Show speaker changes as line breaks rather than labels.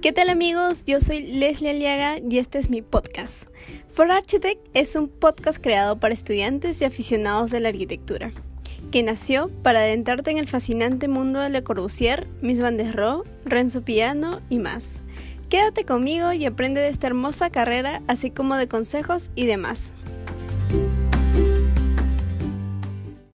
¿Qué tal amigos? Yo soy Leslie Aliaga y este es mi podcast. For Architect es un podcast creado para estudiantes y aficionados de la arquitectura, que nació para adentrarte en el fascinante mundo de Le Corbusier, Miss Van der Rohe, Renzo Piano y más. Quédate conmigo y aprende de esta hermosa carrera, así como de consejos y demás.